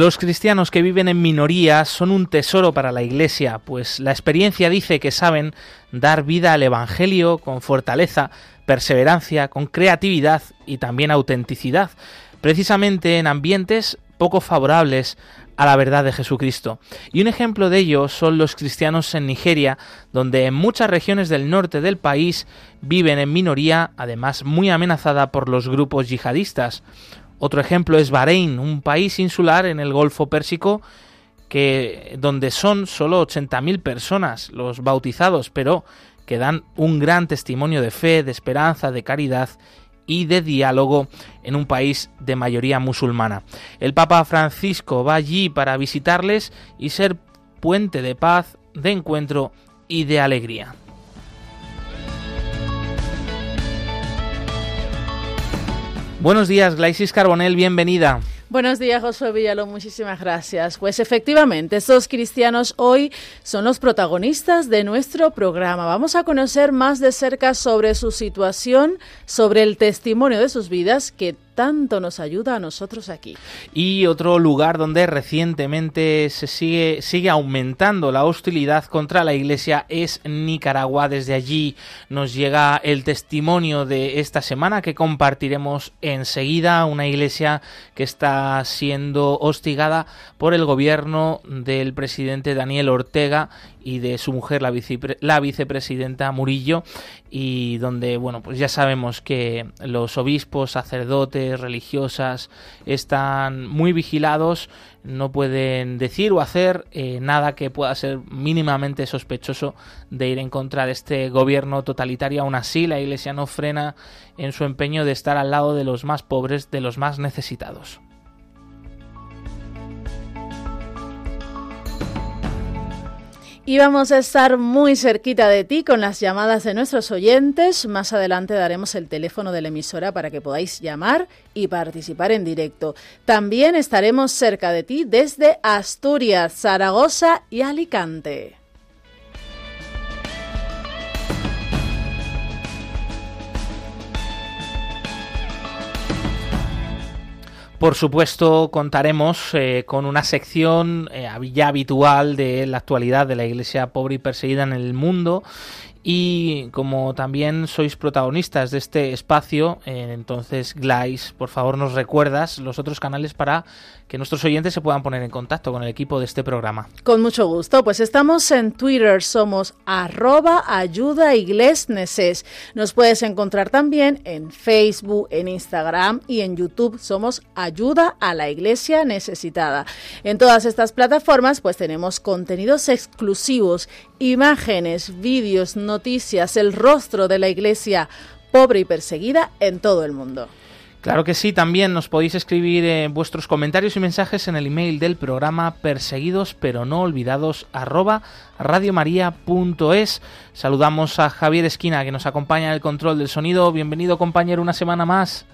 Los cristianos que viven en minoría son un tesoro para la Iglesia, pues la experiencia dice que saben dar vida al Evangelio con fortaleza, perseverancia, con creatividad y también autenticidad, precisamente en ambientes poco favorables a la verdad de Jesucristo. Y un ejemplo de ello son los cristianos en Nigeria, donde en muchas regiones del norte del país viven en minoría, además muy amenazada por los grupos yihadistas. Otro ejemplo es Bahrein, un país insular en el Golfo Pérsico que donde son solo 80.000 personas los bautizados, pero que dan un gran testimonio de fe, de esperanza, de caridad y de diálogo en un país de mayoría musulmana. El Papa Francisco va allí para visitarles y ser puente de paz, de encuentro y de alegría. Buenos días, Glaisis Carbonel, bienvenida. Buenos días, Josué Villalón, muchísimas gracias. Pues efectivamente, estos cristianos hoy son los protagonistas de nuestro programa. Vamos a conocer más de cerca sobre su situación, sobre el testimonio de sus vidas que tanto nos ayuda a nosotros aquí. Y otro lugar donde recientemente se sigue, sigue aumentando la hostilidad contra la Iglesia es Nicaragua. Desde allí nos llega el testimonio de esta semana que compartiremos enseguida. Una Iglesia que está siendo hostigada por el gobierno del presidente Daniel Ortega y de su mujer, la, vicepresidenta Murillo, y donde, bueno, pues ya sabemos que los obispos, sacerdotes, religiosas están muy vigilados, no pueden decir o hacer eh, nada que pueda ser mínimamente sospechoso de ir en contra de este gobierno totalitario. Aún así, la Iglesia no frena en su empeño de estar al lado de los más pobres, de los más necesitados. Y vamos a estar muy cerquita de ti con las llamadas de nuestros oyentes. Más adelante daremos el teléfono de la emisora para que podáis llamar y participar en directo. También estaremos cerca de ti desde Asturias, Zaragoza y Alicante. Por supuesto, contaremos eh, con una sección eh, ya habitual de la actualidad de la Iglesia pobre y perseguida en el mundo y como también sois protagonistas de este espacio, eh, entonces Glais, por favor nos recuerdas los otros canales para que nuestros oyentes se puedan poner en contacto con el equipo de este programa. Con mucho gusto, pues estamos en Twitter, somos arroba ayuda iglesneses. Nos puedes encontrar también en Facebook, en Instagram y en YouTube, somos ayuda a la iglesia necesitada. En todas estas plataformas pues tenemos contenidos exclusivos, imágenes, vídeos, noticias, el rostro de la iglesia pobre y perseguida en todo el mundo. Claro que sí, también nos podéis escribir eh, vuestros comentarios y mensajes en el email del programa perseguidos pero no olvidados arroba radiomaria.es. Saludamos a Javier Esquina que nos acompaña en el control del sonido. Bienvenido compañero una semana más.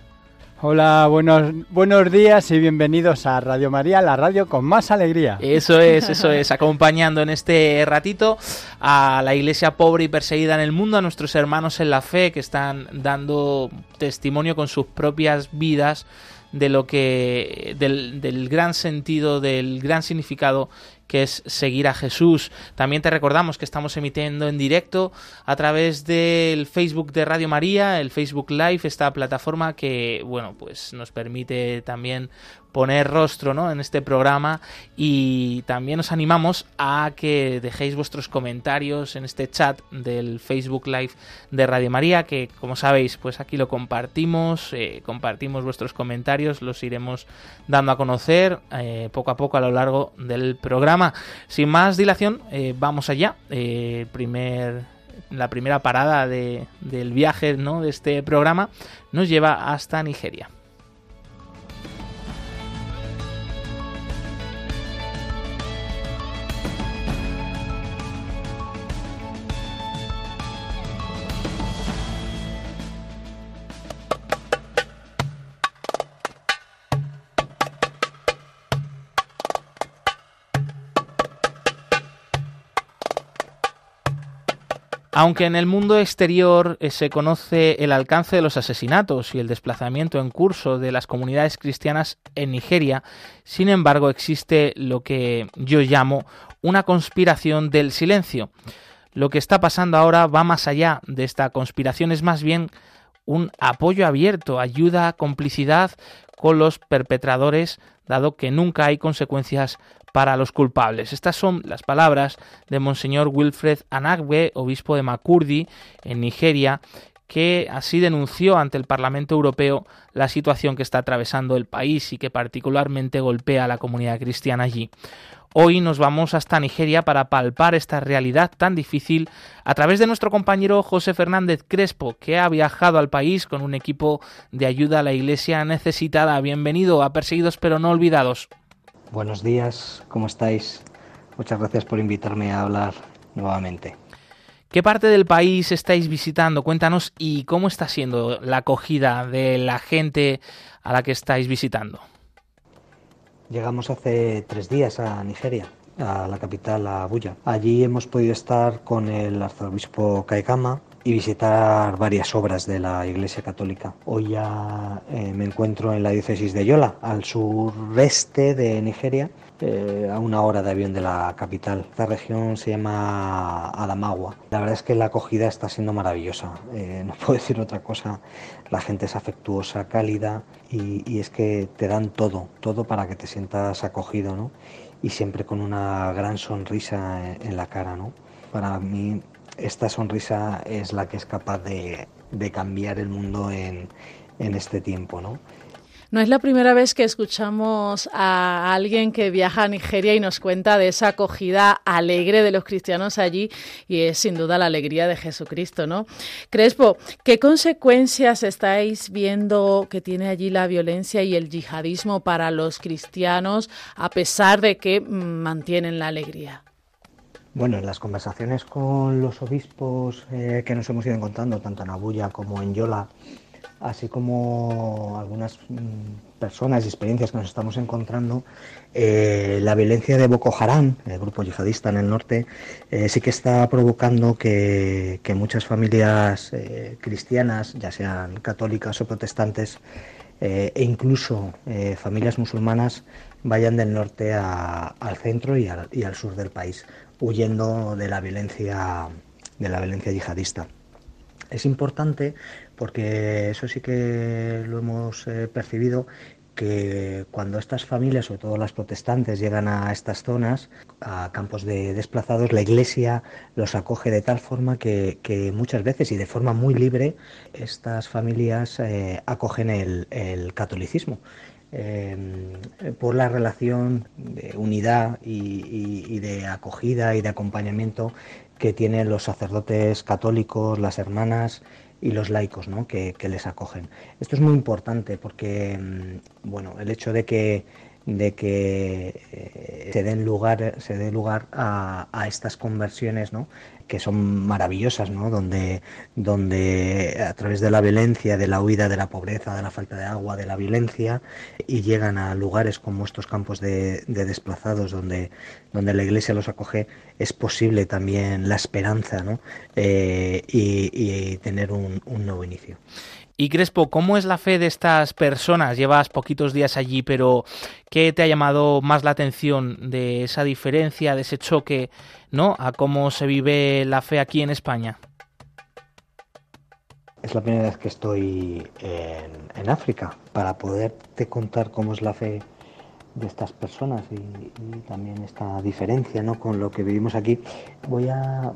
Hola, buenos, buenos días y bienvenidos a Radio María, la radio con más alegría. Eso es, eso es, acompañando en este ratito a la iglesia pobre y perseguida en el mundo, a nuestros hermanos en la fe que están dando testimonio con sus propias vidas de lo que del, del gran sentido, del gran significado que es seguir a Jesús. También te recordamos que estamos emitiendo en directo a través del Facebook de Radio María, el Facebook Live, esta plataforma que, bueno, pues nos permite también poner rostro ¿no? en este programa y también os animamos a que dejéis vuestros comentarios en este chat del Facebook Live de Radio María que como sabéis pues aquí lo compartimos eh, compartimos vuestros comentarios los iremos dando a conocer eh, poco a poco a lo largo del programa sin más dilación eh, vamos allá primer la primera parada de, del viaje ¿no? de este programa nos lleva hasta Nigeria Aunque en el mundo exterior eh, se conoce el alcance de los asesinatos y el desplazamiento en curso de las comunidades cristianas en Nigeria, sin embargo existe lo que yo llamo una conspiración del silencio. Lo que está pasando ahora va más allá de esta conspiración, es más bien un apoyo abierto, ayuda, complicidad con los perpetradores, dado que nunca hay consecuencias para los culpables. Estas son las palabras de Monseñor Wilfred Anagwe, obispo de Makurdi, en Nigeria, que así denunció ante el Parlamento Europeo la situación que está atravesando el país y que particularmente golpea a la comunidad cristiana allí. Hoy nos vamos hasta Nigeria para palpar esta realidad tan difícil a través de nuestro compañero José Fernández Crespo, que ha viajado al país con un equipo de ayuda a la iglesia necesitada. Bienvenido a Perseguidos pero no olvidados. Buenos días, ¿cómo estáis? Muchas gracias por invitarme a hablar nuevamente. ¿Qué parte del país estáis visitando? Cuéntanos y cómo está siendo la acogida de la gente a la que estáis visitando. Llegamos hace tres días a Nigeria, a la capital, a Abuya. Allí hemos podido estar con el arzobispo Kaikama, y visitar varias obras de la Iglesia Católica. Hoy ya eh, me encuentro en la diócesis de Yola, al sureste de Nigeria, eh, a una hora de avión de la capital. Esta región se llama Adamawa. La verdad es que la acogida está siendo maravillosa. Eh, no puedo decir otra cosa. La gente es afectuosa, cálida y, es que te dan todo, todo para que te sientas acogido, ¿no? Y siempre con una gran sonrisa en, en la cara, ¿no? Para mí esta sonrisa es la que es capaz de, cambiar el mundo en, este tiempo, ¿no? No es la primera vez que escuchamos a alguien que viaja a Nigeria y nos cuenta de esa acogida alegre de los cristianos allí y es sin duda la alegría de Jesucristo, ¿no? Crespo, ¿qué consecuencias estáis viendo que tiene allí la violencia y el yihadismo para los cristianos a pesar de que mm, mantienen la alegría? Bueno, en las conversaciones con los obispos eh, que nos hemos ido encontrando, tanto en Abuya como en Yola, así como algunas mm, personas y experiencias que nos estamos encontrando, eh, la violencia de Boko Haram, el grupo yihadista en el norte, eh, sí que está provocando que, muchas familias cristianas, ya sean católicas o protestantes, e incluso familias musulmanas, vayan del norte al centro y al sur del país huyendo de la violencia de la violencia yihadista. Es importante porque eso sí que lo hemos eh, percibido que cuando estas familias, sobre todo las protestantes, llegan a estas zonas, a campos de desplazados, la Iglesia los acoge de tal forma que, muchas veces y de forma muy libre estas familias eh, acogen el catolicismo. Em, por la relación de unidad y, de acogida y de acompañamiento que tienen los sacerdotes católicos, las hermanas y los laicos ¿no? que, les acogen. Esto es muy importante porque em, bueno, el hecho de que de que eh, se den lugar se dé lugar a, a, estas conversiones ¿no? Que son maravillosas, ¿no? Donde, donde a través de la violencia, de la huida de la pobreza, de la falta de agua, de la violencia, y llegan a lugares como estos campos de, desplazados donde, donde la iglesia los acoge, es posible también la esperanza, ¿no? Eh, y, tener un, un nuevo inicio. Y Crespo, ¿cómo es la fe de estas personas? Llevas poquitos días allí, pero ¿qué te ha llamado más la atención de esa diferencia, de ese choque, ¿no? A cómo se vive la fe aquí en España. Es la primera vez que estoy en, en África para poderte contar cómo es la fe de estas personas y, también esta diferencia ¿no? con lo que vivimos aquí. Voy a,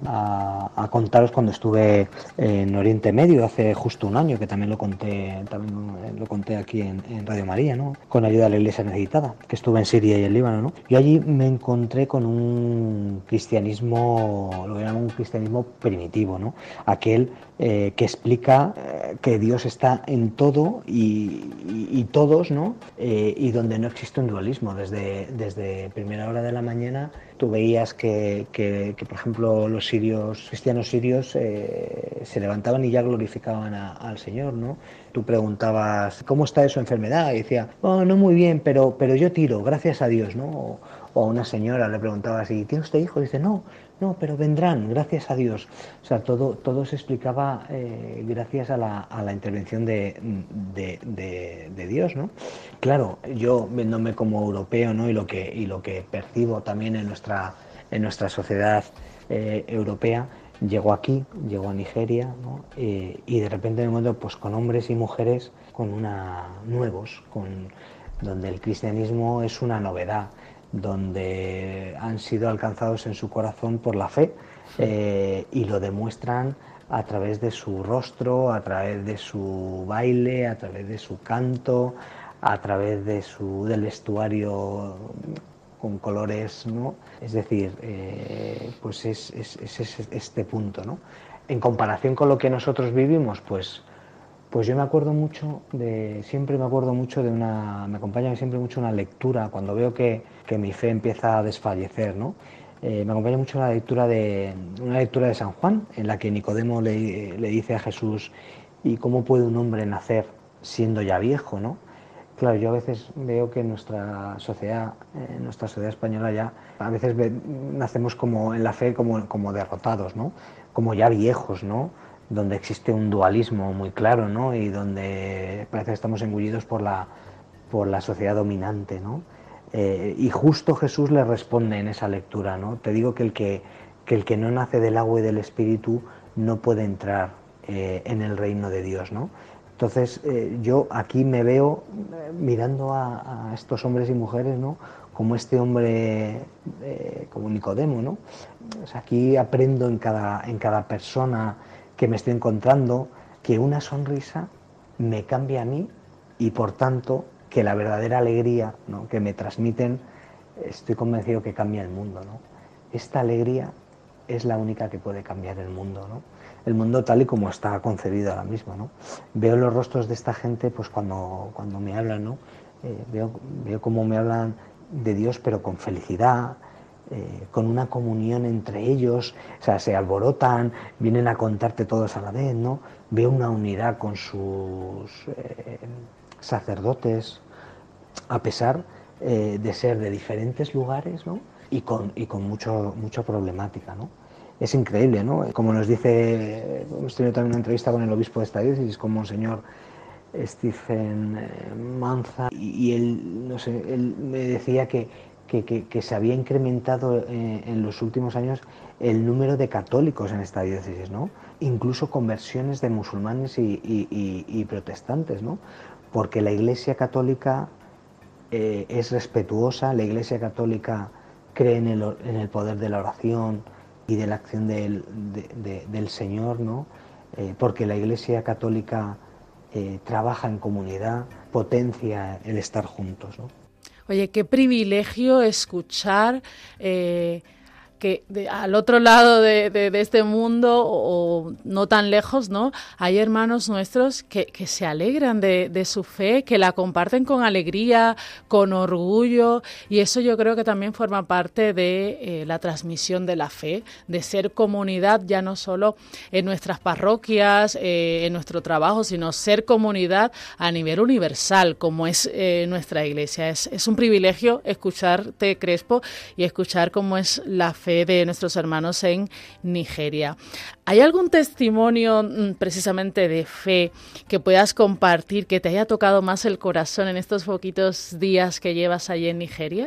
contaros cuando estuve en Oriente Medio hace justo un año, que también lo conté, también lo conté aquí en, Radio María, ¿no? con ayuda de la Iglesia Necesitada, que estuve en Siria y en Líbano. ¿no? Y allí me encontré con un cristianismo, lo que llaman un cristianismo primitivo, ¿no? aquel eh, que explica eh, que Dios está en todo y, todos, ¿no? Eh, y donde no existe un dualismo. Desde, desde primera hora de la mañana tú veías que, que, por ejemplo, los sirios, cristianos sirios se levantaban y ya glorificaban al Señor, ¿no? Tú preguntabas, ¿cómo está su enfermedad? Y decía, oh, no muy bien, pero, pero yo tiro, gracias a Dios, ¿no? O, a una señora le preguntaba si ¿tiene usted hijos? Dice, no, no, pero vendrán, gracias a Dios. O sea, todo, todo se explicaba eh, gracias a la, a la intervención de, de, Dios, ¿no? Claro, yo viéndome como europeo, ¿no? Y lo que, y lo que percibo también en nuestra, en nuestra sociedad eh, europea, llego aquí, llego a Nigeria, ¿no? Eh, y de repente me encuentro pues, con hombres y mujeres con una, nuevos, con, donde el cristianismo es una novedad donde han sido alcanzados en su corazón por la fe eh, y lo demuestran a través de su rostro, a través de su baile, a través de su canto, a través de su, del vestuario con colores, ¿no? Es decir, eh, pues es, este punto, ¿no? En comparación con lo que nosotros vivimos, pues pues yo me acuerdo mucho de, siempre me acuerdo mucho de una, me acompaña siempre mucho una lectura cuando veo que, que mi fe empieza a desfallecer, ¿no? Eh, me acompaña mucho la lectura de, una lectura de San Juan, en la que Nicodemo le, dice a Jesús, ¿y cómo puede un hombre nacer siendo ya viejo, no? Claro, yo a veces veo que en nuestra sociedad, en nuestra sociedad española ya, a veces nacemos como en la fe como, como derrotados, ¿no? Como ya viejos, ¿no? Donde existe un dualismo muy claro, ¿no? Y donde parece que estamos engullidos por la, por la sociedad dominante, ¿no? Eh, y justo Jesús le responde en esa lectura, ¿no? Te digo que el que, que, el que no nace del agua y del espíritu no puede entrar eh, en el reino de Dios, ¿no? Entonces eh, yo aquí me veo mirando a, a, estos hombres y mujeres, ¿no? Como este hombre, como Nicodemo, ¿no? aquí aprendo en cada, en cada persona que me estoy encontrando, que una sonrisa me cambia a mí y por tanto que la verdadera alegría que me transmiten, estoy convencido que cambia el mundo. ¿no? Esta alegría es la única que puede cambiar el mundo, ¿no? el mundo tal y como está concebido ahora mismo. ¿no? Veo los rostros de esta gente pues cuando, cuando me hablan, ¿no? Eh, veo cómo me hablan de Dios pero con felicidad, eh, con una comunión entre ellos, o sea, se alborotan, vienen a contarte todos a la vez, ¿no? Veo una unidad con sus eh, sacerdotes, a pesar eh, de ser de diferentes lugares, ¿no? Y con, y con mucho, mucha problemática, ¿no? Es increíble, ¿no? Como nos dice, hemos tenido también una entrevista con el obispo de esta diócesis, con Monseñor Stephen Manza, y él, no sé, él me decía que que, se había incrementado eh, en los últimos años el número de católicos en esta diócesis, ¿no? Incluso conversiones de musulmanes y, protestantes, ¿no? Porque la Iglesia Católica eh, es respetuosa, la Iglesia Católica cree en el, poder de la oración y de la acción del, Señor, ¿no? Eh, porque la Iglesia Católica trabaja en comunidad, potencia el estar juntos, ¿no? Oye, qué privilegio escuchar eh, que al otro lado de, este mundo o, no tan lejos, ¿no? Hay hermanos nuestros que, se alegran de, su fe, que la comparten con alegría, con orgullo y eso yo creo que también forma parte de eh, la transmisión de la fe, de ser comunidad ya no solo en nuestras parroquias, eh, en nuestro trabajo, sino ser comunidad a nivel universal, como es eh, nuestra iglesia. Es, es un privilegio escucharte, Crespo, y escuchar cómo es la fe de nuestros hermanos en Nigeria. ¿Hay algún testimonio mm, precisamente de fe que puedas compartir que te haya tocado más el corazón en estos poquitos días que llevas allí en Nigeria?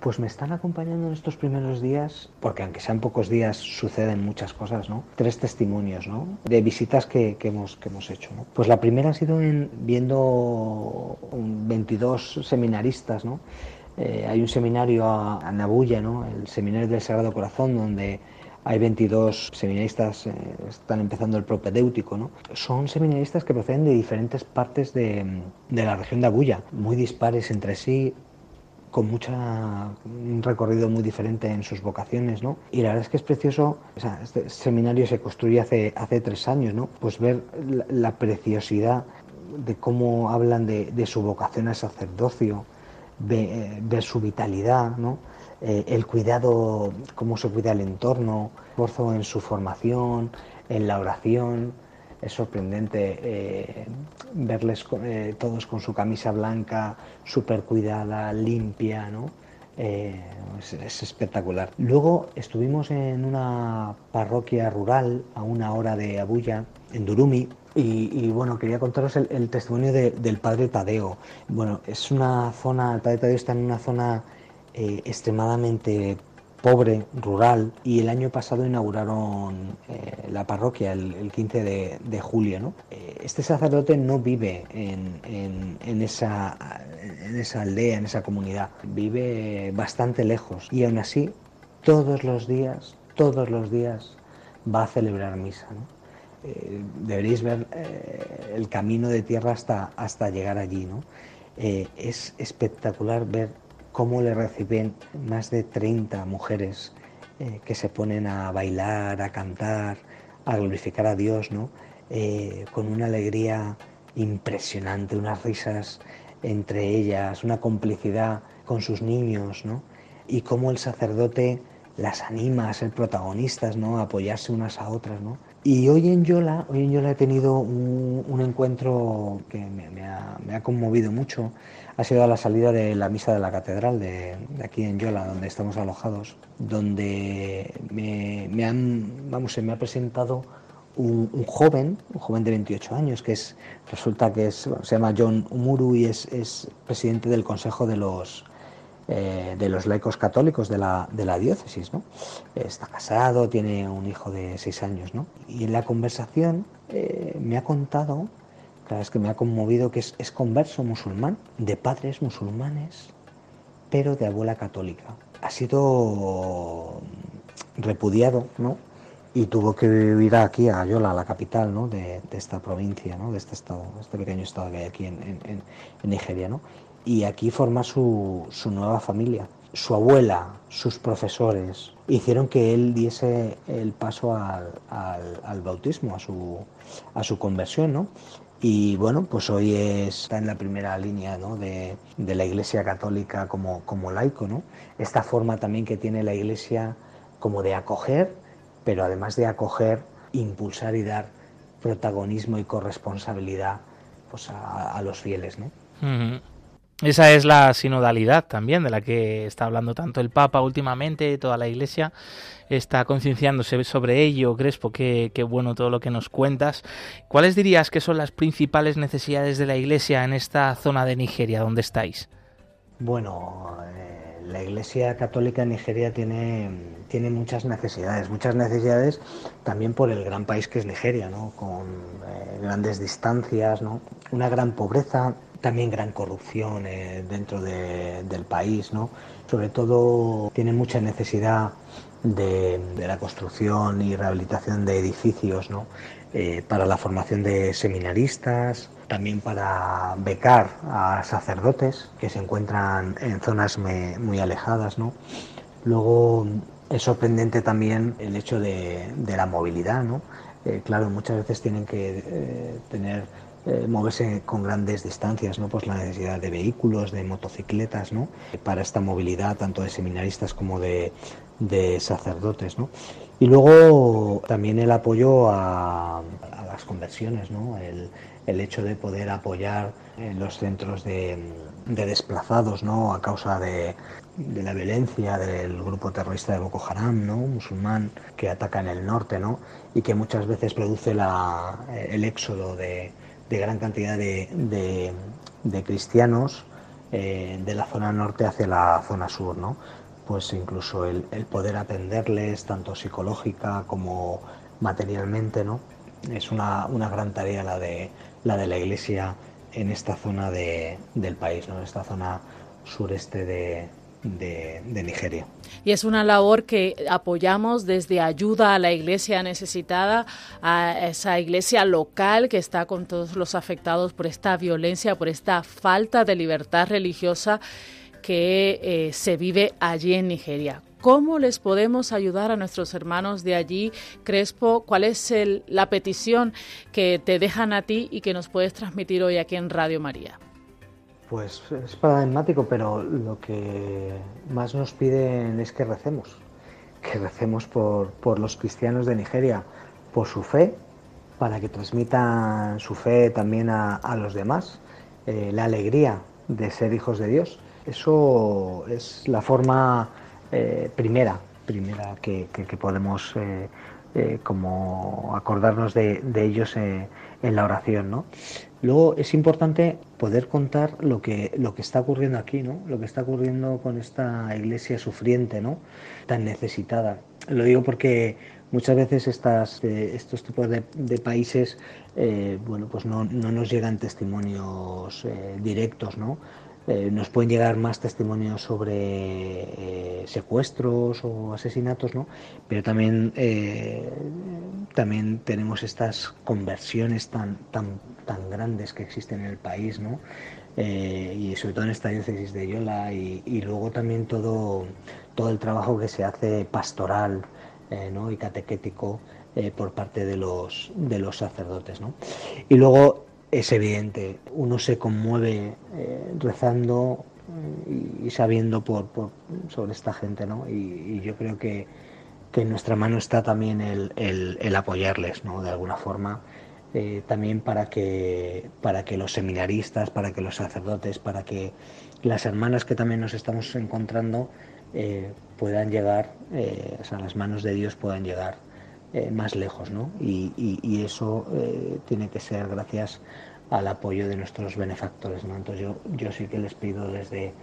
Pues me están acompañando en estos primeros días, porque aunque sean pocos días, suceden muchas cosas, ¿no? Tres testimonios, ¿no? De visitas que, hemos, que hemos hecho, ¿no? Pues la primera ha sido en, viendo 22 seminaristas, ¿no? Eh, hay un seminario a, Nabuya, ¿no? el Seminario del Sagrado Corazón, donde hay 22 seminaristas, eh, están empezando el propedéutico. ¿no? Son seminaristas que proceden de diferentes partes de, la región de Abuya, muy dispares entre sí, con mucha, un recorrido muy diferente en sus vocaciones, ¿no? Y la verdad es que es precioso, este seminario se construye hace, hace tres años, ¿no? Pues ver la, preciosidad de cómo hablan de, de, su vocación al sacerdocio, ver su vitalidad, ¿no? Eh, el cuidado, cómo se cuida el entorno, esfuerzo en su formación, en la oración. Es sorprendente eh, verles eh, todos con su camisa blanca, súper cuidada, limpia, ¿no? Eh, es, espectacular. Luego estuvimos en una parroquia rural a una hora de Abuya, en Durumi, y, bueno, quería contaros el, testimonio del padre Tadeo. Bueno, es una zona, el padre Tadeo está en una zona eh, extremadamente pobre, rural, y el año pasado inauguraron eh, la parroquia el, 15 de, julio. ¿no? Eh, este sacerdote no vive en, esa, en esa aldea, en esa comunidad, vive bastante lejos y aún así todos los días, todos los días va a celebrar misa. ¿no? Eh, deberéis ver el camino de tierra hasta, hasta llegar allí. ¿no? es espectacular ver cómo le reciben más de 30 mujeres eh, que se ponen a bailar, a cantar, a glorificar a Dios, ¿no? Eh, con una alegría impresionante, unas risas entre ellas, una complicidad con sus niños, ¿no? y cómo el sacerdote las anima a ser protagonistas, ¿no? a apoyarse unas a otras. ¿no? Y hoy en Yola, hoy en Yola he tenido un, encuentro que me, ha, conmovido mucho. Ha sido a la salida de la misa de la catedral de, aquí en Yola, donde estamos alojados, donde me, han, vamos, se me ha presentado un, joven, un joven de 28 años, que es, resulta que es, se llama John Umuru y es presidente del Consejo de los, eh, de los laicos católicos de la, de la diócesis. ¿no? Está casado, tiene un hijo de 6 años. ¿no? Y en la conversación eh, me ha contado Claro, es que me ha conmovido que es, converso musulmán, de padres musulmanes, pero de abuela católica. Ha sido repudiado, ¿no? Y tuvo que vivir aquí, a Yola, la capital, ¿no? De, esta provincia, ¿no? De este estado, este pequeño estado que hay aquí en, Nigeria, ¿no? Y aquí forma su, nueva familia. Su abuela, sus profesores, hicieron que él diese el paso al, al bautismo, a su, a su conversión, ¿no? Y bueno, pues hoy está en la primera línea de, la Iglesia Católica como, como laico, ¿no? Esta forma también que tiene la Iglesia como de acoger, pero además de acoger, impulsar y dar protagonismo y corresponsabilidad pues, a, los fieles, ¿no? Esa es la sinodalidad también de la que está hablando tanto el Papa últimamente, toda la Iglesia está concienciándose sobre ello. Crespo, qué, qué bueno todo lo que nos cuentas. ¿Cuáles dirías que son las principales necesidades de la Iglesia en esta zona de Nigeria donde estáis? Bueno, eh, la Iglesia Católica en Nigeria tiene, tiene muchas necesidades, muchas necesidades también por el gran país que es Nigeria, ¿no? con eh, grandes distancias, ¿no? una gran pobreza, también gran corrupción eh, dentro del país, ¿no? Sobre todo tiene mucha necesidad de, la construcción y rehabilitación de edificios, ¿no? Eh, para la formación de seminaristas, también para becar a sacerdotes que se encuentran en zonas muy alejadas, ¿no? Luego es sorprendente también el hecho de, la movilidad, ¿no? Eh, claro, muchas veces tienen que tener eh, moverse con grandes distancias, ¿no? Pues la necesidad de vehículos, de motocicletas, ¿no? Para esta movilidad tanto de seminaristas como de, sacerdotes, ¿no? Y luego también el apoyo a, las conversiones, ¿no? El, hecho de poder apoyar los centros de, desplazados, ¿no? A causa de, la violencia del grupo terrorista de Boko Haram, ¿no? Musulmán que ataca en el norte, ¿no? Y que muchas veces produce la, el éxodo de, de gran cantidad de, de, cristianos eh, de la zona norte hacia la zona sur, ¿no? Pues incluso el, poder atenderles tanto psicológica como materialmente, ¿no? Es una, una, gran tarea la de la de la Iglesia en esta zona de, del país, ¿no? En esta zona sureste de, de, Nigeria. Y es una labor que apoyamos desde ayuda a la iglesia necesitada, a esa iglesia local que está con todos los afectados por esta violencia, por esta falta de libertad religiosa que eh, se vive allí en Nigeria. ¿Cómo les podemos ayudar a nuestros hermanos de allí, Crespo? ¿Cuál es la petición que te dejan a ti y que nos puedes transmitir hoy aquí en Radio María? Pues es paradigmático, pero lo que más nos piden es que recemos, que recemos por, los cristianos de Nigeria, por su fe, para que transmitan su fe también a, los demás, eh, la alegría de ser hijos de Dios. Eso es la forma eh, primera, primera que, podemos eh, como acordarnos de, ellos en la oración, ¿no? Luego es importante poder contar lo que, lo que está ocurriendo aquí, ¿no? Lo que está ocurriendo con esta iglesia sufriente, ¿no? Tan necesitada. Lo digo porque muchas veces estas, estos tipos de, países, bueno, pues no, no, nos llegan testimonios directos, ¿no? Eh, nos pueden llegar más testimonios sobre eh, secuestros o asesinatos, ¿no? Pero también, eh, también tenemos estas conversiones tan, tan, tan grandes que existen en el país, ¿no? y sobre todo en esta diócesis de Yola y, luego también todo, todo el trabajo que se hace pastoral ¿no? y catequético por parte de los, de los sacerdotes. ¿no? Y luego es evidente, uno se conmueve eh, rezando mm, y, sabiendo por, sobre esta gente, ¿no? Y, yo creo que, en nuestra mano está también el, apoyarles, ¿no? De alguna forma, eh, también para que, para que los seminaristas, para que los sacerdotes, para que las hermanas que también nos estamos encontrando eh, puedan llegar, o sea, las manos de Dios puedan llegar eh, más lejos, ¿no? Y, eso eh, tiene que ser gracias al apoyo de nuestros benefactores, ¿no? Entonces yo, yo sí que les pido desde,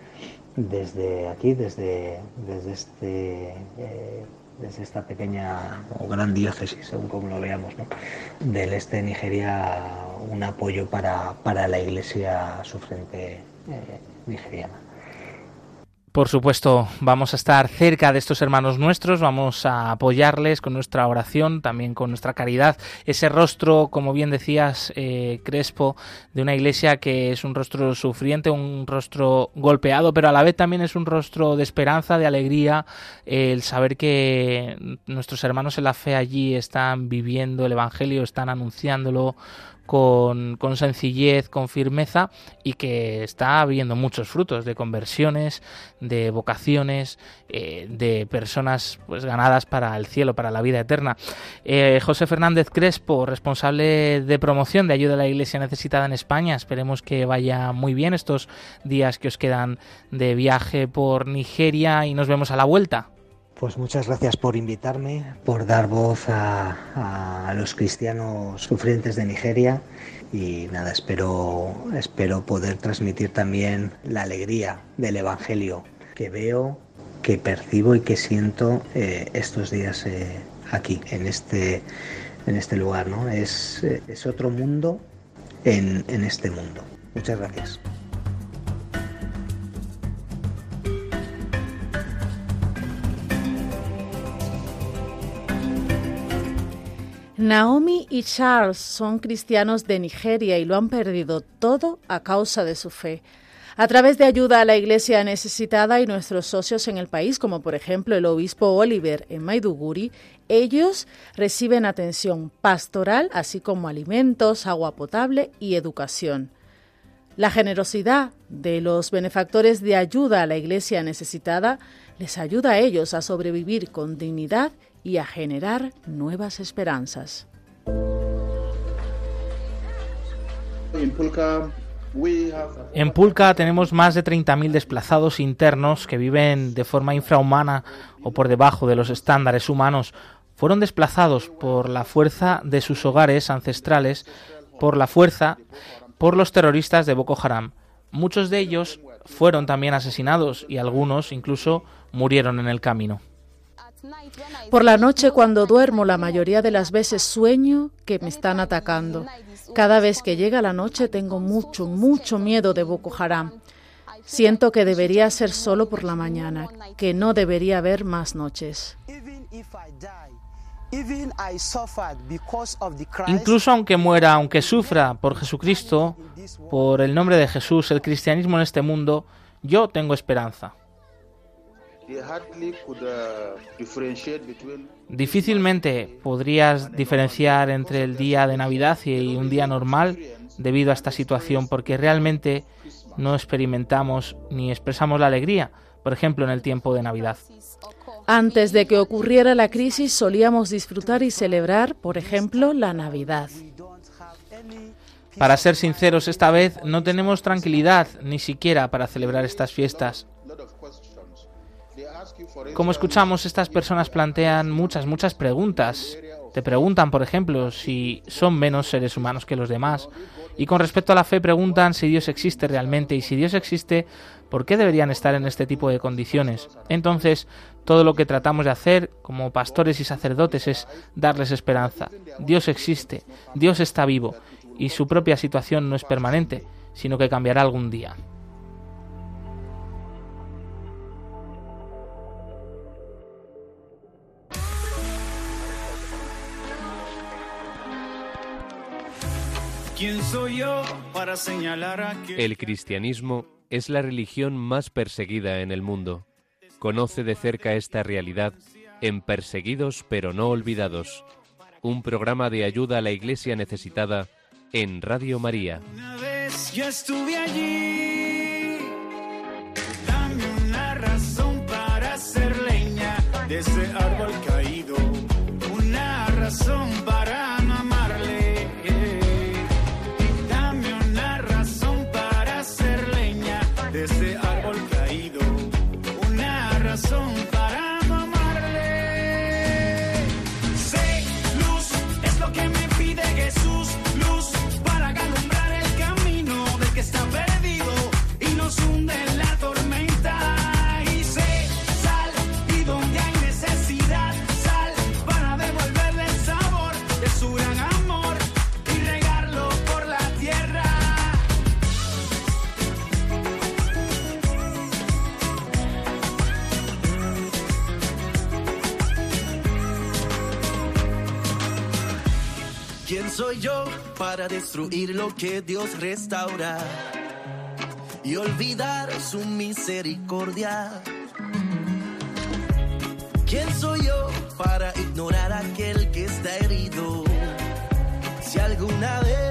desde aquí, desde, desde este eh, desde esta pequeña o gran diócesis, según como lo veamos, del este de Nigeria, un apoyo para, para la iglesia sufrente nigeriana. Por supuesto, vamos a estar cerca de estos hermanos nuestros, vamos a apoyarles con nuestra oración, también con nuestra caridad. Ese rostro, como bien decías, eh, Crespo, de una iglesia que es un rostro sufriente, un rostro golpeado, pero a la vez también es un rostro de esperanza, de alegría, el saber que nuestros hermanos en la fe allí están viviendo el Evangelio, están anunciándolo con, sencillez, con firmeza y que está habiendo muchos frutos de conversiones, de vocaciones, eh, de personas pues ganadas para el cielo, para la vida eterna. Eh, José Fernández Crespo, responsable de promoción de ayuda a la Iglesia necesitada en España, esperemos que vaya muy bien estos días que os quedan de viaje por Nigeria y nos vemos a la vuelta. Pues muchas gracias por invitarme, por dar voz a, los cristianos sufrientes de Nigeria y nada, espero, espero poder transmitir también la alegría del Evangelio que veo, que percibo y que siento eh, estos días eh, aquí, en este, en este lugar. ¿no? Es, es otro mundo en, en este mundo. Muchas gracias. Naomi y Charles son cristianos de Nigeria y lo han perdido todo a causa de su fe. A través de ayuda a la iglesia necesitada y nuestros socios en el país, como por ejemplo el obispo Oliver en Maiduguri, ellos reciben atención pastoral, así como alimentos, agua potable y educación. La generosidad de los benefactores de ayuda a la iglesia necesitada les ayuda a ellos a sobrevivir con dignidad y a generar nuevas esperanzas. En Pulca tenemos más de 30.000 desplazados internos que viven de forma infrahumana o por debajo de los estándares humanos. Fueron desplazados por la fuerza de sus hogares ancestrales, por la fuerza, por los terroristas de Boko Haram. Muchos de ellos fueron también asesinados y algunos incluso murieron en el camino. Por la noche cuando duermo la mayoría de las veces sueño que me están atacando. Cada vez que llega la noche tengo mucho, mucho miedo de Boko Haram. Siento que debería ser solo por la mañana, que no debería haber más noches. Incluso aunque muera, aunque sufra por Jesucristo, por el nombre de Jesús, el cristianismo en este mundo, yo tengo esperanza. Difícilmente podrías diferenciar entre el día de Navidad y un día normal debido a esta situación porque realmente no experimentamos ni expresamos la alegría, por ejemplo, en el tiempo de Navidad. Antes de que ocurriera la crisis solíamos disfrutar y celebrar, por ejemplo, la Navidad. Para ser sinceros, esta vez no tenemos tranquilidad ni siquiera para celebrar estas fiestas. Como escuchamos, estas personas plantean muchas, muchas preguntas. Te preguntan, por ejemplo, si son menos seres humanos que los demás. Y con respecto a la fe, preguntan si Dios existe realmente. Y si Dios existe, ¿por qué deberían estar en este tipo de condiciones? Entonces, todo lo que tratamos de hacer como pastores y sacerdotes es darles esperanza. Dios existe, Dios está vivo, y su propia situación no es permanente, sino que cambiará algún día. Soy yo para señalar El cristianismo es la religión más perseguida en el mundo. Conoce de cerca esta realidad en Perseguidos pero no olvidados, un programa de ayuda a la iglesia necesitada en Radio María. Una vez yo estuve allí, dame una razón para hacer leña de ese árbol soy yo para destruir lo que Dios restaura y olvidar su misericordia? ¿Quién soy yo para ignorar aquel que está herido? Si alguna vez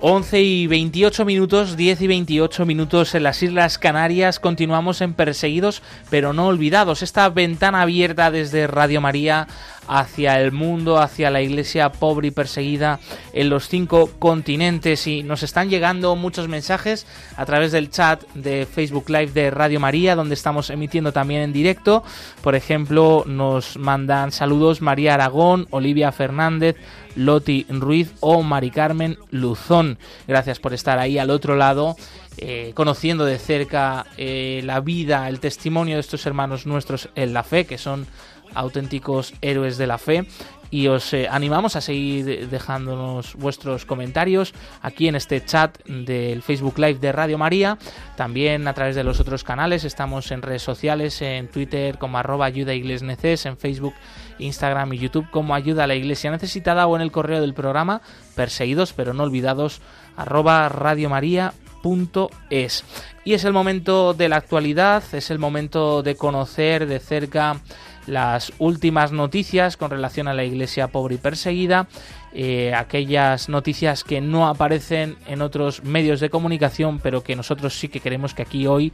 11 y 28 minutos, 10 y 28 minutos en las Islas Canarias. Continuamos en Perseguidos pero no olvidados. Esta ventana abierta desde Radio María hacia el mundo, hacia la iglesia pobre y perseguida en los cinco continentes. Y nos están llegando muchos mensajes a través del chat de Facebook Live de Radio María, donde estamos emitiendo también en directo. Por ejemplo, nos mandan saludos María Aragón, Olivia Fernández, Loti Ruiz o Mari Carmen Luzón. Gracias por estar ahí al otro lado. Eh, conociendo de cerca eh, la vida, el testimonio de estos hermanos nuestros en la fe, que son auténticos héroes de la fe. Y os eh, animamos a seguir dejándonos vuestros comentarios aquí en este chat del Facebook Live de Radio María. También a través de los otros canales. Estamos en redes sociales, en Twitter como arroba ayuda en Facebook Instagram y YouTube como Ayuda a la Iglesia Necesitada o en el correo del programa perseguidos pero no olvidados arroba radiomaria.es. Y es el momento de la actualidad, es el momento de conocer de cerca las últimas noticias con relación a la iglesia pobre y perseguida, eh, aquellas noticias que no aparecen en otros medios de comunicación, pero que nosotros sí que queremos que aquí hoy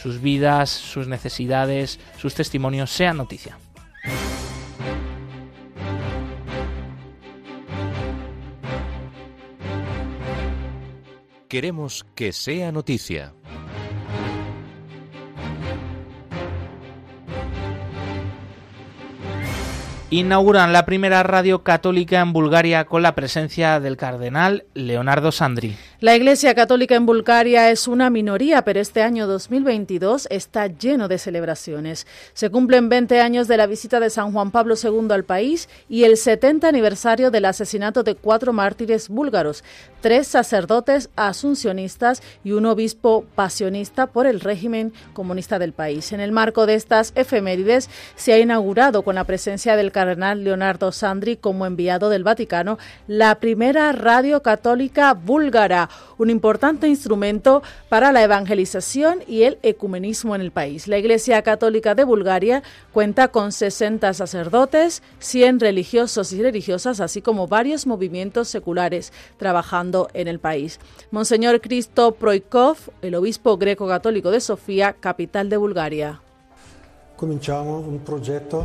sus vidas, sus necesidades, sus testimonios sean noticia. Queremos que sea noticia. inauguran la primera radio católica en Bulgaria con la presencia del cardenal Leonardo Sandri. La Iglesia Católica en Bulgaria es una minoría, pero este año 2022 está lleno de celebraciones. Se cumplen 20 años de la visita de San Juan Pablo II al país y el 70 aniversario del asesinato de cuatro mártires búlgaros, tres sacerdotes asuncionistas y un obispo pasionista por el régimen comunista del país. En el marco de estas efemérides se ha inaugurado con la presencia del cardenal Leonardo Sandri como enviado del Vaticano la primera radio católica búlgara un importante instrumento para la evangelización y el ecumenismo en el país. La Iglesia Católica de Bulgaria cuenta con 60 sacerdotes, 100 religiosos y religiosas, así como varios movimientos seculares trabajando en el país. Monseñor Cristo Proikov, el obispo greco-católico de Sofía, capital de Bulgaria. un proyecto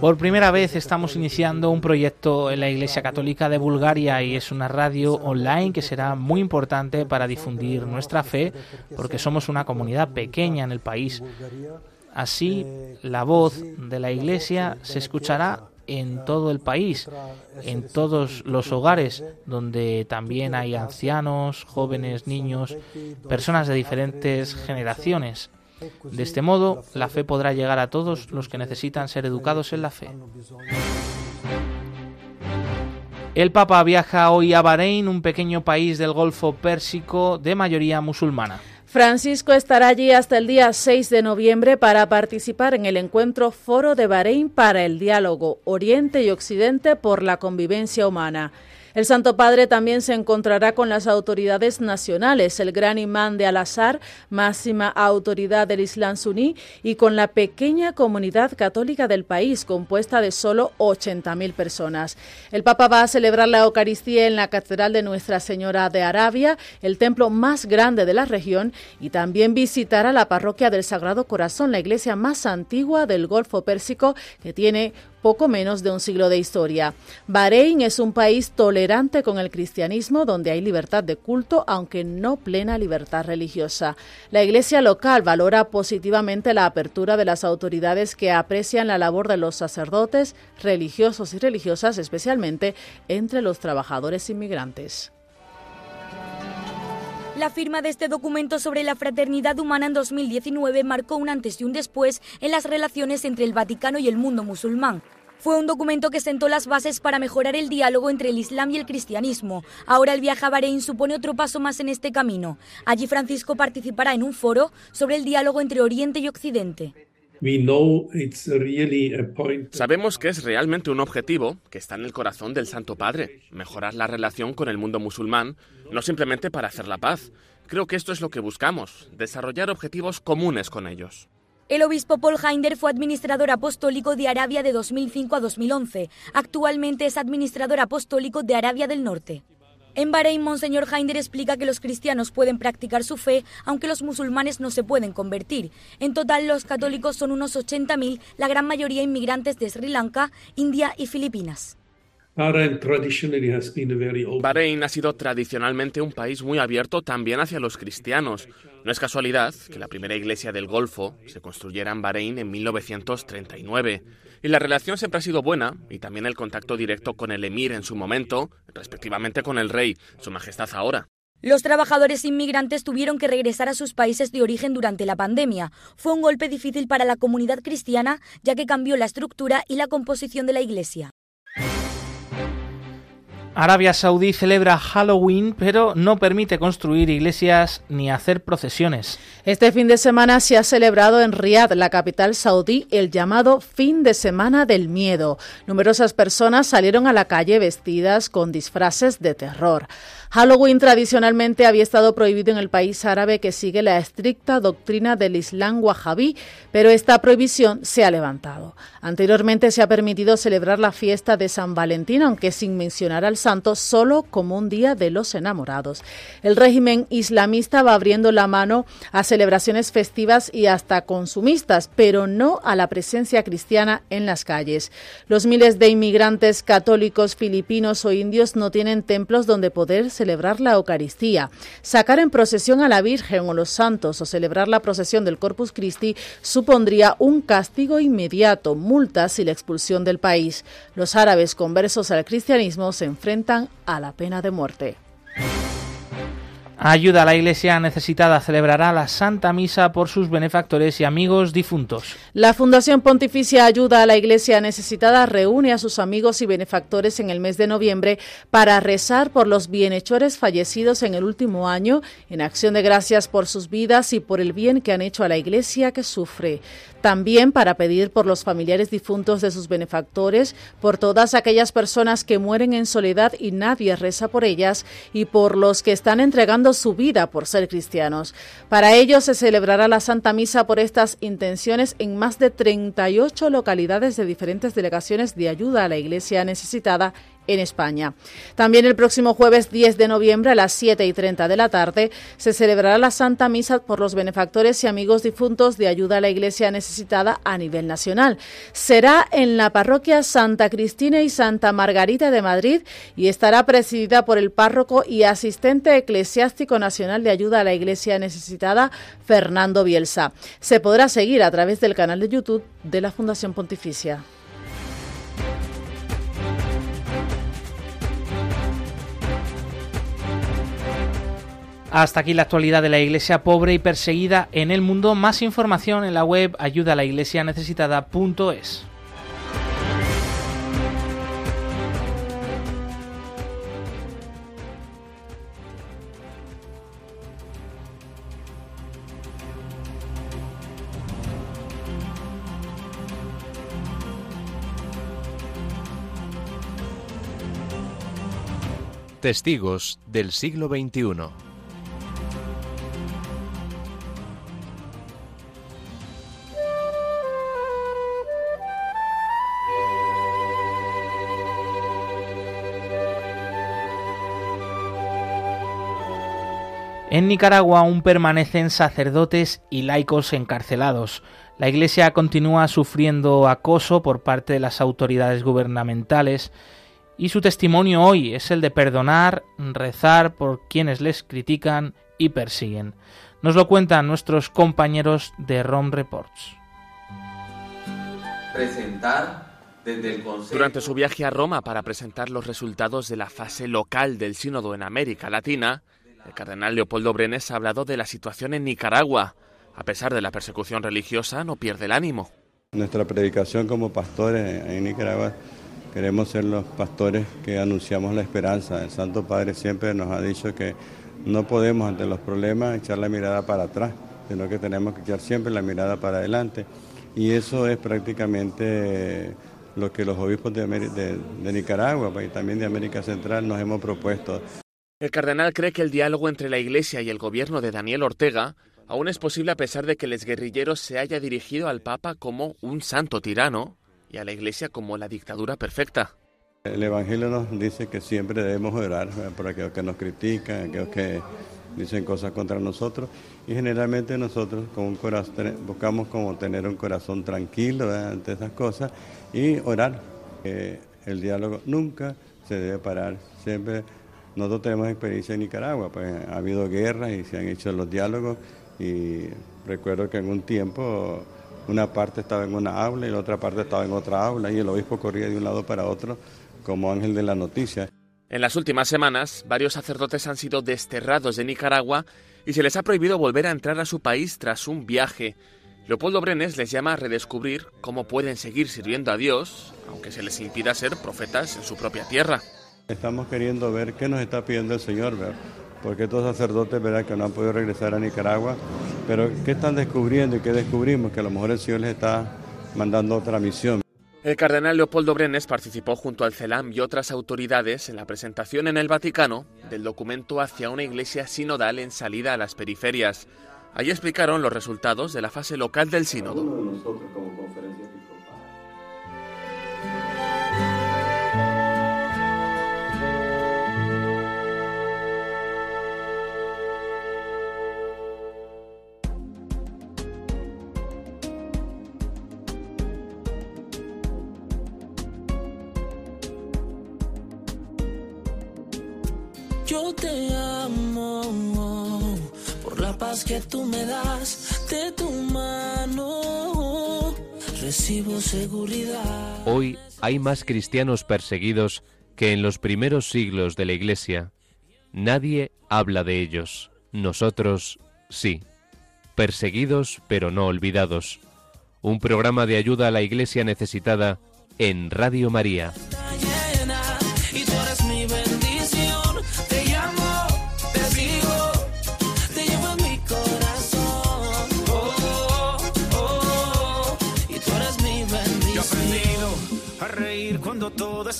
por primera vez estamos iniciando un proyecto en la Iglesia Católica de Bulgaria y es una radio online que será muy importante para difundir nuestra fe porque somos una comunidad pequeña en el país. Así, la voz de la Iglesia se escuchará en todo el país, en todos los hogares donde también hay ancianos, jóvenes, niños, personas de diferentes generaciones. De este modo, la fe podrá llegar a todos los que necesitan ser educados en la fe. El Papa viaja hoy a Bahrein, un pequeño país del Golfo Pérsico de mayoría musulmana. Francisco estará allí hasta el día 6 de noviembre para participar en el encuentro Foro de Bahrein para el Diálogo Oriente y Occidente por la Convivencia Humana. El Santo Padre también se encontrará con las autoridades nacionales, el gran imán de Al-Azhar, máxima autoridad del Islam suní, y con la pequeña comunidad católica del país, compuesta de solo 80.000 personas. El Papa va a celebrar la Eucaristía en la Catedral de Nuestra Señora de Arabia, el templo más grande de la región, y también visitará la parroquia del Sagrado Corazón, la iglesia más antigua del Golfo Pérsico, que tiene poco menos de un siglo de historia. Bahrein es un país tolerante con el cristianismo donde hay libertad de culto, aunque no plena libertad religiosa. La iglesia local valora positivamente la apertura de las autoridades que aprecian la labor de los sacerdotes, religiosos y religiosas, especialmente entre los trabajadores inmigrantes. La firma de este documento sobre la fraternidad humana en 2019 marcó un antes y un después en las relaciones entre el Vaticano y el mundo musulmán. Fue un documento que sentó las bases para mejorar el diálogo entre el Islam y el cristianismo. Ahora el viaje a Bahrein supone otro paso más en este camino. Allí Francisco participará en un foro sobre el diálogo entre Oriente y Occidente. Sabemos que es realmente un objetivo que está en el corazón del Santo Padre, mejorar la relación con el mundo musulmán, no simplemente para hacer la paz. Creo que esto es lo que buscamos, desarrollar objetivos comunes con ellos. El obispo Paul Heinder fue administrador apostólico de Arabia de 2005 a 2011. Actualmente es administrador apostólico de Arabia del Norte. En Bahrein, Monseñor Heinder explica que los cristianos pueden practicar su fe, aunque los musulmanes no se pueden convertir. En total, los católicos son unos 80.000, la gran mayoría inmigrantes de Sri Lanka, India y Filipinas. Bahrein ha sido tradicionalmente un país muy abierto también hacia los cristianos. No es casualidad que la primera iglesia del Golfo se construyera en Bahrein en 1939. Y la relación siempre ha sido buena, y también el contacto directo con el emir en su momento, respectivamente con el rey, su majestad ahora. Los trabajadores inmigrantes tuvieron que regresar a sus países de origen durante la pandemia. Fue un golpe difícil para la comunidad cristiana, ya que cambió la estructura y la composición de la iglesia. Arabia Saudí celebra Halloween, pero no permite construir iglesias ni hacer procesiones. Este fin de semana se ha celebrado en Riad, la capital saudí, el llamado Fin de Semana del Miedo. Numerosas personas salieron a la calle vestidas con disfraces de terror. Halloween tradicionalmente había estado prohibido en el país árabe que sigue la estricta doctrina del Islam wahhabí, pero esta prohibición se ha levantado. Anteriormente se ha permitido celebrar la fiesta de San Valentín, aunque sin mencionar al santo, solo como un día de los enamorados. El régimen islamista va abriendo la mano a celebraciones festivas y hasta consumistas, pero no a la presencia cristiana en las calles. Los miles de inmigrantes católicos filipinos o indios no tienen templos donde poder celebrar la Eucaristía. Sacar en procesión a la Virgen o los santos o celebrar la procesión del Corpus Christi supondría un castigo inmediato, multas y la expulsión del país. Los árabes conversos al cristianismo se enfrentan a la pena de muerte. Ayuda a la Iglesia necesitada celebrará la Santa Misa por sus benefactores y amigos difuntos. La Fundación Pontificia Ayuda a la Iglesia necesitada reúne a sus amigos y benefactores en el mes de noviembre para rezar por los bienhechores fallecidos en el último año, en acción de gracias por sus vidas y por el bien que han hecho a la Iglesia que sufre. También para pedir por los familiares difuntos de sus benefactores, por todas aquellas personas que mueren en soledad y nadie reza por ellas, y por los que están entregando su vida por ser cristianos. Para ello se celebrará la Santa Misa por estas intenciones en más de 38 localidades de diferentes delegaciones de ayuda a la Iglesia necesitada en España. También el próximo jueves 10 de noviembre a las 7 y 30 de la tarde se celebrará la Santa Misa por los benefactores y amigos difuntos de ayuda a la Iglesia necesitada a nivel nacional. Será en la parroquia Santa Cristina y Santa Margarita de Madrid y estará presidida por el párroco y asistente eclesiástico nacional de ayuda a la Iglesia necesitada, Fernando Bielsa. Se podrá seguir a través del canal de YouTube de la Fundación Pontificia. Hasta aquí la actualidad de la iglesia pobre y perseguida en el mundo. Más información en la web ayuda necesitada.es. Testigos del siglo XXI. En Nicaragua aún permanecen sacerdotes y laicos encarcelados. La Iglesia continúa sufriendo acoso por parte de las autoridades gubernamentales y su testimonio hoy es el de perdonar, rezar por quienes les critican y persiguen. Nos lo cuentan nuestros compañeros de ROM Reports. Presentar desde el Consejo... Durante su viaje a Roma para presentar los resultados de la fase local del sínodo en América Latina, el cardenal Leopoldo Brenes ha hablado de la situación en Nicaragua. A pesar de la persecución religiosa, no pierde el ánimo. Nuestra predicación como pastores en Nicaragua, queremos ser los pastores que anunciamos la esperanza. El Santo Padre siempre nos ha dicho que no podemos ante los problemas echar la mirada para atrás, sino que tenemos que echar siempre la mirada para adelante. Y eso es prácticamente lo que los obispos de, de Nicaragua pues, y también de América Central nos hemos propuesto. El cardenal cree que el diálogo entre la Iglesia y el gobierno de Daniel Ortega aún es posible a pesar de que el exguerrillero se haya dirigido al Papa como un santo tirano y a la Iglesia como la dictadura perfecta. El Evangelio nos dice que siempre debemos orar por aquellos que nos critican, aquellos que dicen cosas contra nosotros y generalmente nosotros con un corazón, buscamos como tener un corazón tranquilo ante esas cosas y orar. el diálogo nunca se debe parar, siempre nosotros tenemos experiencia en Nicaragua, pues ha habido guerras y se han hecho los diálogos y recuerdo que en un tiempo una parte estaba en una aula y la otra parte estaba en otra aula y el obispo corría de un lado para otro como ángel de la noticia. En las últimas semanas, varios sacerdotes han sido desterrados de Nicaragua y se les ha prohibido volver a entrar a su país tras un viaje. Leopoldo Brenes les llama a redescubrir cómo pueden seguir sirviendo a Dios, aunque se les impida ser profetas en su propia tierra. Estamos queriendo ver qué nos está pidiendo el Señor, porque estos sacerdotes ¿verdad? que no han podido regresar a Nicaragua, pero ¿qué están descubriendo y qué descubrimos? Que a lo mejor el Señor les está mandando otra misión. El cardenal Leopoldo Brenes participó junto al CELAM y otras autoridades en la presentación en el Vaticano del documento hacia una iglesia sinodal en salida a las periferias. Allí explicaron los resultados de la fase local del sínodo. Yo te amo por la paz que tú me das de tu mano. Recibo seguridad. Hoy hay más cristianos perseguidos que en los primeros siglos de la Iglesia. Nadie habla de ellos. Nosotros sí. Perseguidos pero no olvidados. Un programa de ayuda a la iglesia necesitada en Radio María.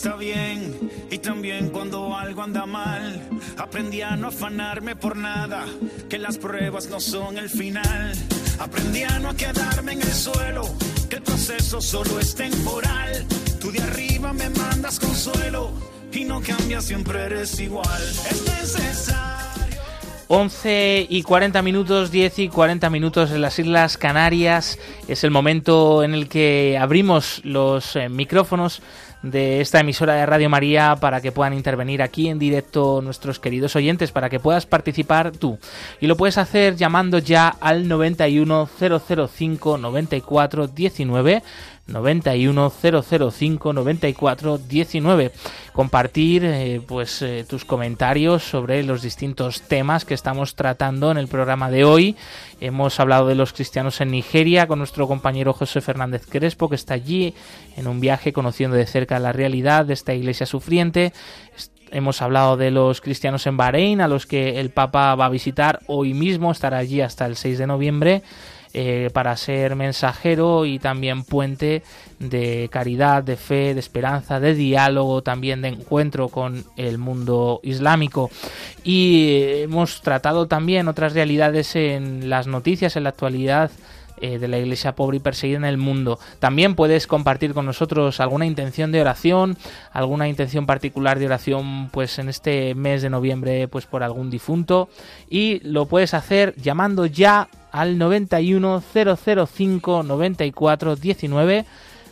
Está bien y también cuando algo anda mal. Aprendí a no afanarme por nada, que las pruebas no son el final. Aprendí a no quedarme en el suelo, que el proceso solo es temporal. Tú de arriba me mandas consuelo y no cambias, siempre eres igual. Es necesario. 11 y 40 minutos, 10 y 40 minutos en las Islas Canarias. Es el momento en el que abrimos los eh, micrófonos de esta emisora de Radio María para que puedan intervenir aquí en directo nuestros queridos oyentes, para que puedas participar tú. Y lo puedes hacer llamando ya al 91005 94 19 91005 94 19 compartir eh, pues eh, tus comentarios sobre los distintos temas que estamos tratando en el programa de hoy. Hemos hablado de los cristianos en Nigeria con nuestro compañero José Fernández Crespo que está allí en un viaje conociendo de cerca la realidad de esta iglesia sufriente. Hemos hablado de los cristianos en Bahrein, a los que el Papa va a visitar hoy mismo, estará allí hasta el 6 de noviembre. Eh, para ser mensajero y también puente de caridad, de fe, de esperanza, de diálogo, también de encuentro con el mundo islámico. Y hemos tratado también otras realidades en las noticias, en la actualidad eh, de la iglesia pobre y perseguida en el mundo. También puedes compartir con nosotros alguna intención de oración, alguna intención particular de oración pues en este mes de noviembre pues por algún difunto y lo puedes hacer llamando ya al 91 005 94 19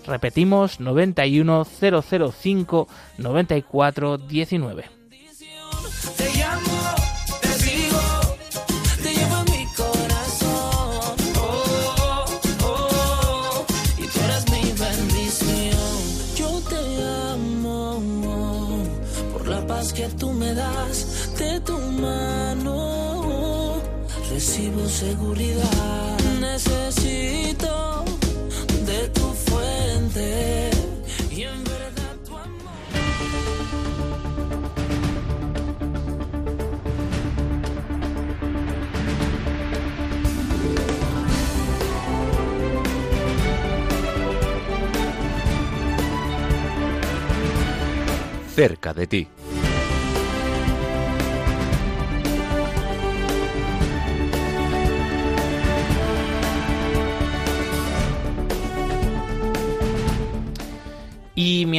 Repetimos 91 005 94 19. Te llamo, te sigo, te llevo en mi corazón. Oh, oh, oh, y tú eres mi bendición. Yo te amo por la paz que tú me das de tu. Recibo seguridad. Necesito de tu fuente y en verdad tu amor. Cerca de ti.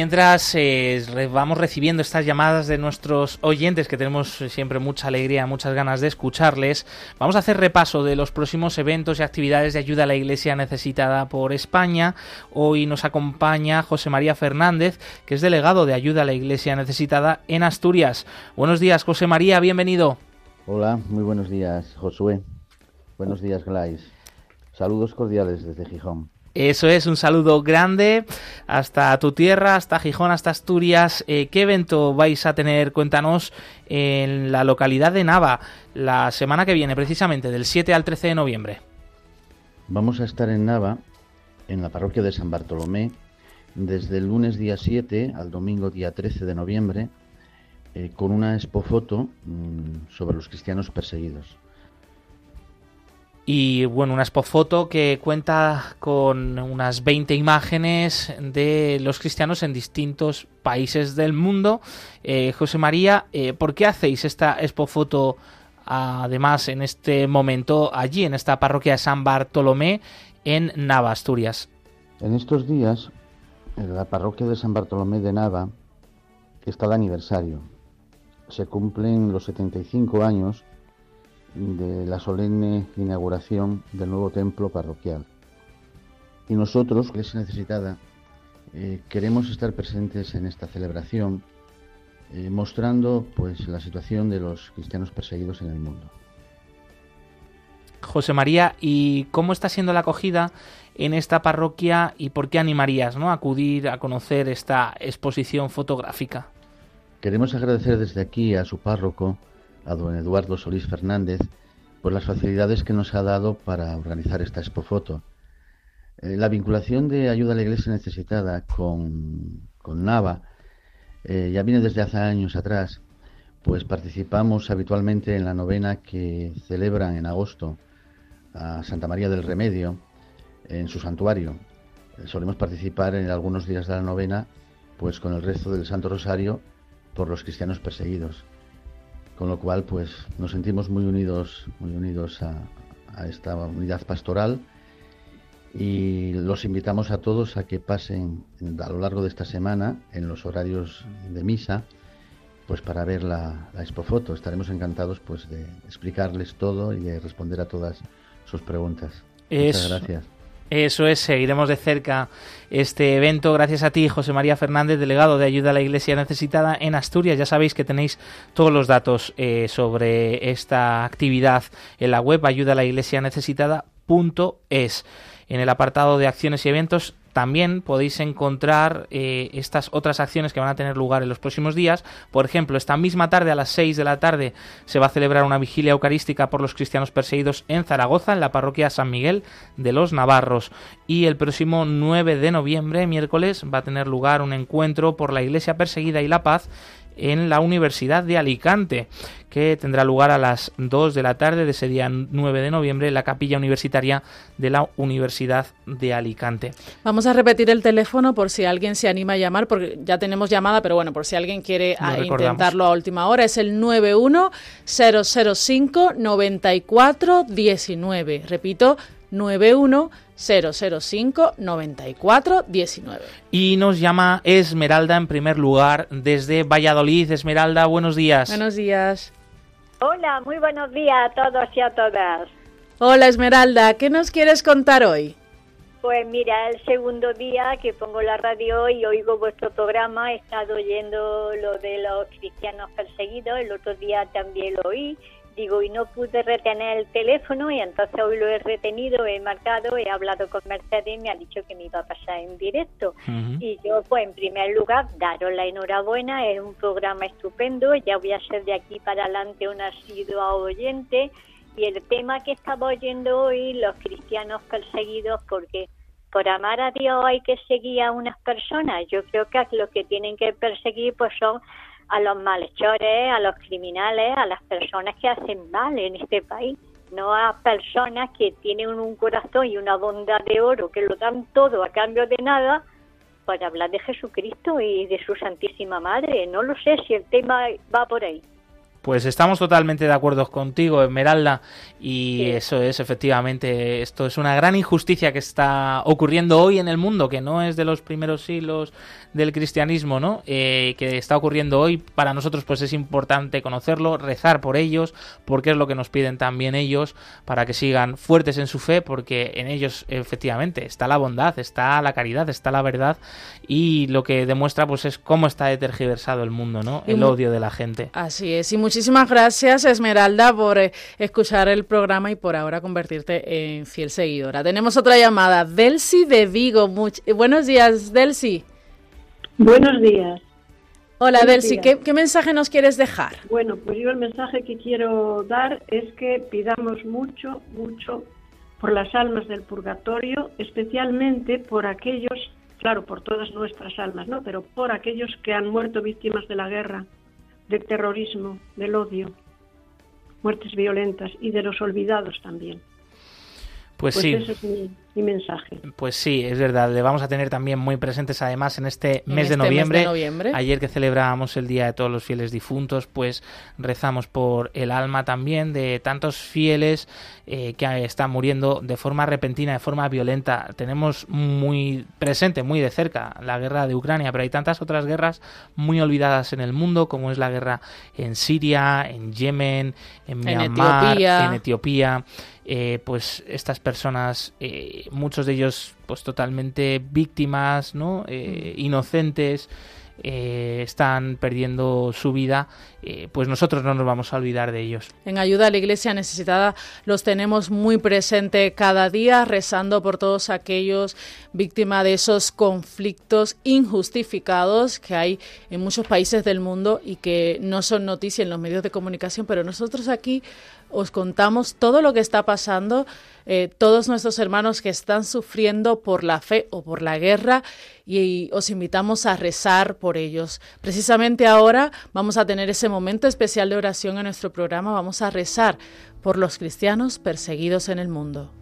Mientras eh, vamos recibiendo estas llamadas de nuestros oyentes, que tenemos eh, siempre mucha alegría, muchas ganas de escucharles, vamos a hacer repaso de los próximos eventos y actividades de ayuda a la Iglesia necesitada por España. Hoy nos acompaña José María Fernández, que es delegado de ayuda a la Iglesia necesitada en Asturias. Buenos días, José María, bienvenido. Hola, muy buenos días, Josué. Buenos días, Glais. Saludos cordiales desde Gijón. Eso es, un saludo grande hasta tu tierra, hasta Gijón, hasta Asturias. Eh, ¿Qué evento vais a tener? Cuéntanos en la localidad de Nava la semana que viene, precisamente del 7 al 13 de noviembre. Vamos a estar en Nava, en la parroquia de San Bartolomé, desde el lunes día 7 al domingo día 13 de noviembre, eh, con una expofoto mm, sobre los cristianos perseguidos. Y bueno, una expofoto que cuenta con unas 20 imágenes de los cristianos en distintos países del mundo. Eh, José María, eh, ¿por qué hacéis esta expofoto además en este momento allí, en esta parroquia de San Bartolomé, en Nava, Asturias? En estos días, en la parroquia de San Bartolomé de Nava está de aniversario. Se cumplen los 75 años de la solemne inauguración del nuevo templo parroquial. Y nosotros, Iglesia Necesitada, eh, queremos estar presentes en esta celebración, eh, mostrando pues la situación de los cristianos perseguidos en el mundo. José María, ¿y cómo está siendo la acogida en esta parroquia y por qué animarías ¿no? a acudir a conocer esta exposición fotográfica? Queremos agradecer desde aquí a su párroco, a don Eduardo Solís Fernández, por las facilidades que nos ha dado para organizar esta expofoto. Eh, la vinculación de ayuda a la iglesia necesitada con, con Nava eh, ya viene desde hace años atrás, pues participamos habitualmente en la novena que celebran en agosto a Santa María del Remedio en su santuario. Eh, solemos participar en algunos días de la novena, pues con el rezo del Santo Rosario por los cristianos perseguidos. Con lo cual, pues nos sentimos muy unidos, muy unidos a, a esta unidad pastoral y los invitamos a todos a que pasen a lo largo de esta semana en los horarios de misa pues para ver la, la expofoto. Estaremos encantados pues de explicarles todo y de responder a todas sus preguntas. Muchas gracias eso es, seguiremos de cerca este evento gracias a ti, José María Fernández, delegado de Ayuda a la Iglesia Necesitada en Asturias. Ya sabéis que tenéis todos los datos eh, sobre esta actividad en la web ayuda a la iglesia necesitada.es. En el apartado de acciones y eventos también podéis encontrar eh, estas otras acciones que van a tener lugar en los próximos días. Por ejemplo, esta misma tarde a las 6 de la tarde se va a celebrar una vigilia eucarística por los cristianos perseguidos en Zaragoza, en la parroquia San Miguel de los Navarros. Y el próximo 9 de noviembre, miércoles, va a tener lugar un encuentro por la Iglesia perseguida y la paz en la Universidad de Alicante, que tendrá lugar a las 2 de la tarde de ese día 9 de noviembre en la capilla universitaria de la Universidad de Alicante. Vamos a repetir el teléfono por si alguien se anima a llamar, porque ya tenemos llamada, pero bueno, por si alguien quiere a, intentarlo a última hora, es el 91005 9419. Repito, 91 005 94 19. Y nos llama Esmeralda en primer lugar desde Valladolid. Esmeralda, buenos días. Buenos días. Hola, muy buenos días a todos y a todas. Hola Esmeralda, ¿qué nos quieres contar hoy? Pues mira, el segundo día que pongo la radio y oigo vuestro programa, he estado oyendo lo de los cristianos perseguidos, el otro día también lo oí digo, y no pude retener el teléfono y entonces hoy lo he retenido, he marcado, he hablado con Mercedes y me ha dicho que me iba a pasar en directo. Y yo, pues en primer lugar, daros la enhorabuena, es un programa estupendo, ya voy a ser de aquí para adelante un asiduo oyente y el tema que estaba oyendo hoy, los cristianos perseguidos, porque por amar a Dios hay que seguir a unas personas, yo creo que lo que tienen que perseguir pues son a los malhechores, a los criminales, a las personas que hacen mal en este país, no a personas que tienen un corazón y una bondad de oro, que lo dan todo a cambio de nada, para hablar de Jesucristo y de su Santísima Madre. No lo sé si el tema va por ahí. Pues estamos totalmente de acuerdo contigo, Esmeralda, y eso es efectivamente, esto es una gran injusticia que está ocurriendo hoy en el mundo, que no es de los primeros siglos del cristianismo, ¿no? Eh, que está ocurriendo hoy. Para nosotros, pues es importante conocerlo, rezar por ellos, porque es lo que nos piden también ellos, para que sigan fuertes en su fe, porque en ellos, efectivamente, está la bondad, está la caridad, está la verdad, y lo que demuestra, pues es cómo está tergiversado el mundo, ¿no? El odio de la gente. Así es, y muchísimas gracias, Esmeralda, por eh, escuchar el programa y por ahora convertirte en fiel seguidora. Tenemos otra llamada, Delcy de Vigo. buenos días, Delcy. Buenos días. Hola, Delcy, ¿qué, ¿qué, mensaje nos quieres dejar? Bueno, pues yo el mensaje que quiero dar es que pidamos mucho, mucho por las almas del purgatorio, especialmente por aquellos, claro, por todas nuestras almas, ¿no? Pero por aquellos que han muerto víctimas de la guerra, del terrorismo, del odio, muertes violentas y de los olvidados también. Pues, pues, sí. Ese es mi, mensaje. Pues sí, es verdad. Le vamos a tener también muy presentes además en este, mes, de noviembre. Este mes de noviembre. Ayer que celebrábamos el Día de todos los fieles difuntos, pues rezamos por el alma también de tantos fieles eh, que están muriendo de forma repentina, de forma violenta. Tenemos muy presente, muy de cerca, la guerra de Ucrania, pero hay tantas otras guerras muy olvidadas en el mundo, como es la guerra en Siria, en Yemen, en Myanmar, en Etiopía. Eh, pues estas personas, eh, muchos de ellos pues totalmente víctimas, ¿no? Eh, inocentes, eh, están perdiendo su vida, eh, pues nosotros no nos vamos a olvidar de ellos. En ayuda a la Iglesia necesitada los tenemos muy presente cada día, rezando por todos aquellos víctimas de esos conflictos injustificados que hay en muchos países del mundo y que no son noticias en los medios de comunicación, pero nosotros aquí os contamos todo lo que está pasando, eh, todos nuestros hermanos que están sufriendo por la fe o por la guerra y, os invitamos a rezar por ellos. Precisamente ahora vamos a tener ese momento especial de oración en nuestro programa, vamos a rezar por los cristianos perseguidos en el mundo.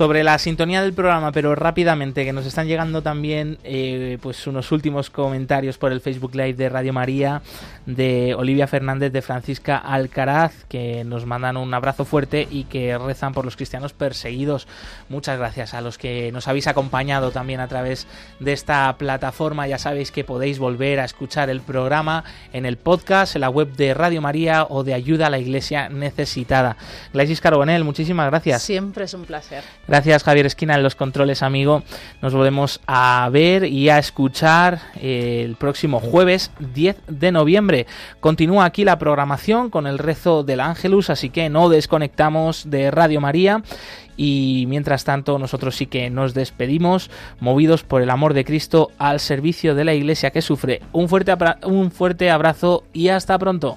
Sobre la sintonía del programa, pero rápidamente, que nos están llegando también eh, pues unos últimos comentarios por el Facebook Live de Radio María, de Olivia Fernández, de Francisca Alcaraz, que nos mandan un abrazo fuerte y que rezan por los cristianos perseguidos. Muchas gracias a los que nos habéis acompañado también a través de esta plataforma. Ya sabéis que podéis volver a escuchar el programa en el podcast, en la web de Radio María o de Ayuda a la Iglesia Necesitada. Glaisis Carbonel, muchísimas gracias. Siempre es un placer. Gracias Javier Esquina en los controles, amigo. Nos volvemos a ver y a escuchar eh, el próximo jueves 10 de noviembre. Continúa aquí la programación con el rezo del Ángelus, así que no desconectamos de Radio María. Y mientras tanto, nosotros sí que nos despedimos, movidos por el amor de Cristo al servicio de la iglesia que sufre. Un fuerte, un fuerte abrazo y hasta pronto.